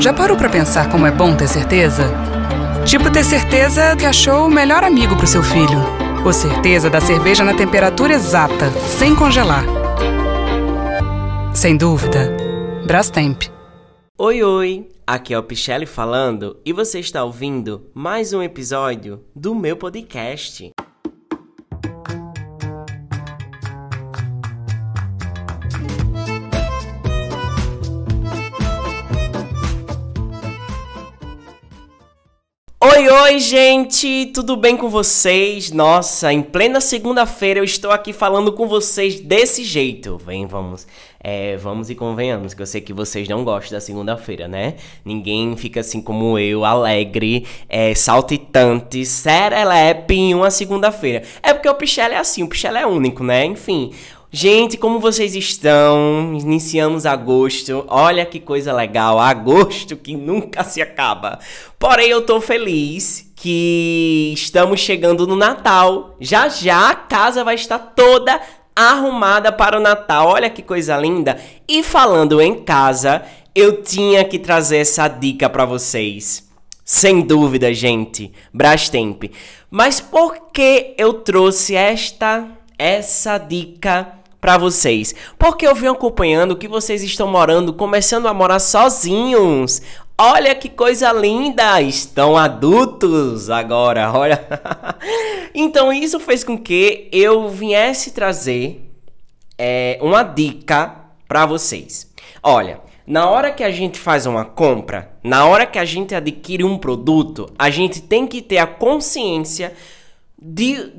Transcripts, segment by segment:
Já parou para pensar como é bom ter certeza? Tipo ter certeza que achou o melhor amigo pro seu filho. Ou certeza da cerveja na temperatura exata, sem congelar. Sem dúvida, Brastemp. Oi, oi! Aqui é o Pichelli falando e você está ouvindo mais um episódio do meu podcast. Oi, oi, gente! Tudo bem com vocês? Nossa, em plena segunda-feira eu estou aqui falando com vocês desse jeito. Vem, vamos. É, vamos e convenhamos, que eu sei que vocês não gostam da segunda-feira, né? Ninguém fica assim como eu, alegre, é, saltitante, serelepe em uma segunda-feira. É porque o Pichel é assim, o Pichel é único, né? Enfim. Gente, como vocês estão? Iniciamos agosto. Olha que coisa legal, agosto que nunca se acaba. Porém, eu tô feliz que estamos chegando no Natal. Já já a casa vai estar toda arrumada para o Natal. Olha que coisa linda. E falando em casa, eu tinha que trazer essa dica para vocês. Sem dúvida, gente, Brastemp. Mas por que eu trouxe esta essa dica para vocês. Porque eu venho acompanhando que vocês estão morando, começando a morar sozinhos. Olha que coisa linda! Estão adultos agora, olha. então isso fez com que eu viesse trazer é, uma dica para vocês. Olha, na hora que a gente faz uma compra, na hora que a gente adquire um produto, a gente tem que ter a consciência de,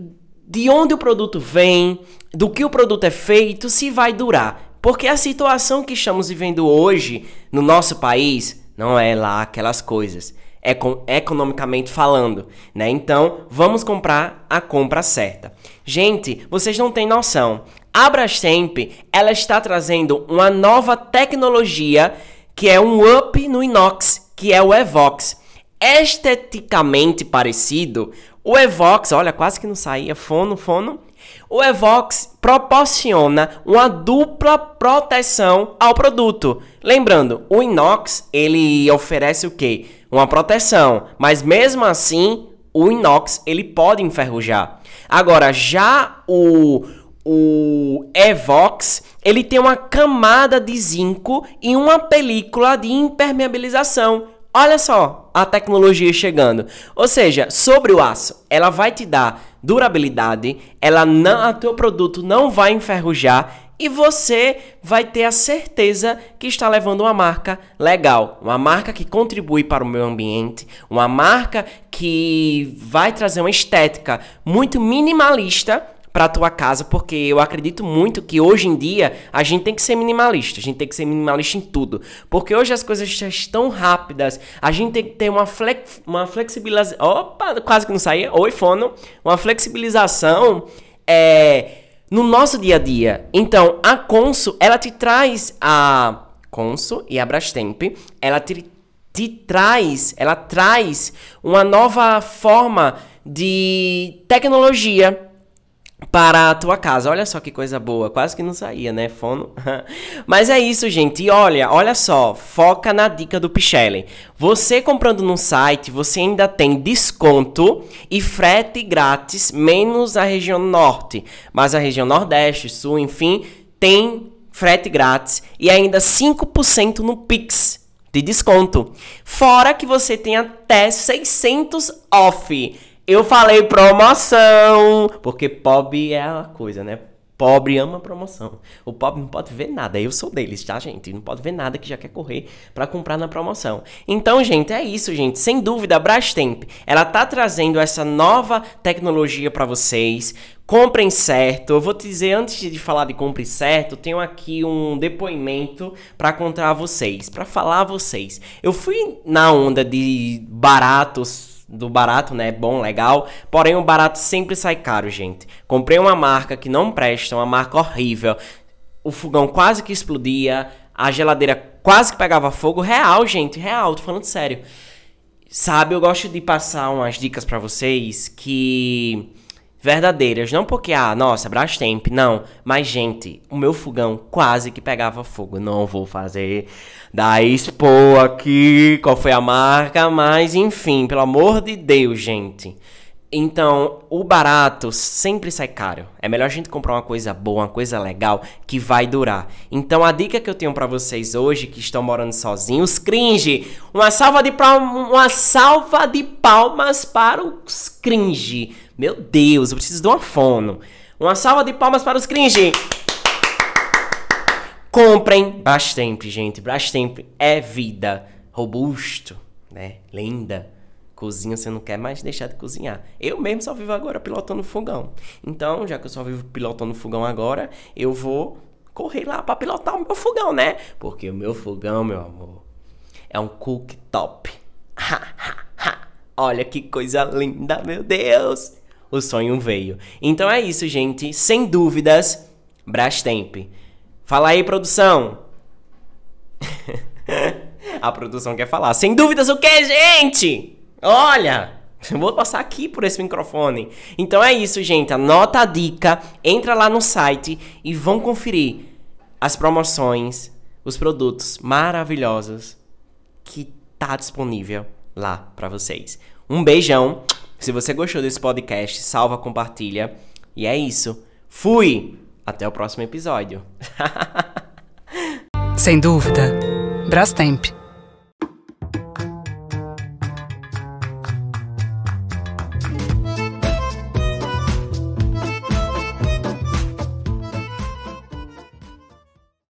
de onde o produto vem, do que o produto é feito, se vai durar. Porque a situação que estamos vivendo hoje no nosso país não é lá aquelas coisas. É economicamente falando, né? Então, vamos comprar a compra certa. Gente, vocês não têm noção. A Brastemp, ela está trazendo uma nova tecnologia que é um up no inox, que é o Evox. Esteticamente parecido, o Evox, olha, quase que não saía, fono, fono, o Evox proporciona uma dupla proteção ao produto. Lembrando, o inox ele oferece o quê? Uma proteção, mas mesmo assim o inox ele pode enferrujar. Agora já o o Evox ele tem uma camada de zinco e uma película de impermeabilização. Olha só a tecnologia chegando. Ou seja, sobre o aço, ela vai te dar durabilidade, ela não, a teu produto não vai enferrujar e você vai ter a certeza que está levando uma marca legal, uma marca que contribui para o meio ambiente, uma marca que vai trazer uma estética muito minimalista para tua casa, porque eu acredito muito que hoje em dia a gente tem que ser minimalista, a gente tem que ser minimalista em tudo, porque hoje as coisas já estão rápidas, a gente tem que ter uma, flex, uma flexibilização, opa, quase que não saía, oi fono, uma flexibilização é, no nosso dia a dia. Então, a Consul, ela te traz a Consul e a Brastemp, ela te, te traz, ela traz uma nova forma de tecnologia para a tua casa. Olha só que coisa boa, quase que não saía, né, fono? Mas é isso, gente. E olha, olha só, foca na dica do Pichelli. Você comprando no site, você ainda tem desconto e frete grátis, menos a região norte, mas a região nordeste, sul, enfim, tem frete grátis e ainda 5% no Pix de desconto. Fora que você tem até 600 off. Eu falei promoção, porque pobre é a coisa, né? Pobre ama promoção. O pobre não pode ver nada. Eu sou deles, tá, gente? Não pode ver nada que já quer correr para comprar na promoção. Então, gente, é isso, gente. Sem dúvida, a Brastemp, ela tá trazendo essa nova tecnologia para vocês. Comprem certo. Eu vou te dizer antes de falar de compre certo, tenho aqui um depoimento para contar a vocês, para falar a vocês. Eu fui na onda de baratos do barato, né? Bom, legal. Porém, o barato sempre sai caro, gente. Comprei uma marca que não presta, uma marca horrível. O fogão quase que explodia, a geladeira quase que pegava fogo. Real, gente, real, tô falando sério. Sabe, eu gosto de passar umas dicas para vocês que verdadeiras. Não porque, ah, nossa, Brastemp, não. Mas, gente, o meu fogão quase que pegava fogo. Não vou fazer da Expo aqui, qual foi a marca, mas enfim, pelo amor de Deus, gente. Então, o barato sempre sai caro. É melhor a gente comprar uma coisa boa, uma coisa legal que vai durar. Então, a dica que eu tenho para vocês hoje que estão morando sozinhos, cringe, uma salva de palmas, uma salva de palmas para os cringe. Meu Deus, eu preciso de uma fono. Uma salva de palmas para os cringe. Comprem Brastemp, gente. Brastemp é vida. Robusto, né? Linda cozinha, você não quer mais deixar de cozinhar. Eu mesmo só vivo agora pilotando fogão. Então, já que eu só vivo pilotando fogão agora, eu vou correr lá para pilotar o meu fogão, né? Porque o meu fogão, meu amor, é um cooktop. Olha que coisa linda, meu Deus! O sonho veio. Então é isso, gente. Sem dúvidas, Brastemp. Fala aí, produção. A produção quer falar. Sem dúvidas o que, gente? Olha, eu vou passar aqui por esse microfone. Então é isso, gente. Anota a dica, entra lá no site e vão conferir as promoções, os produtos maravilhosos que tá disponível lá para vocês. Um beijão. Se você gostou desse podcast, salva, compartilha. E é isso. Fui. Até o próximo episódio. Sem dúvida. Brastemp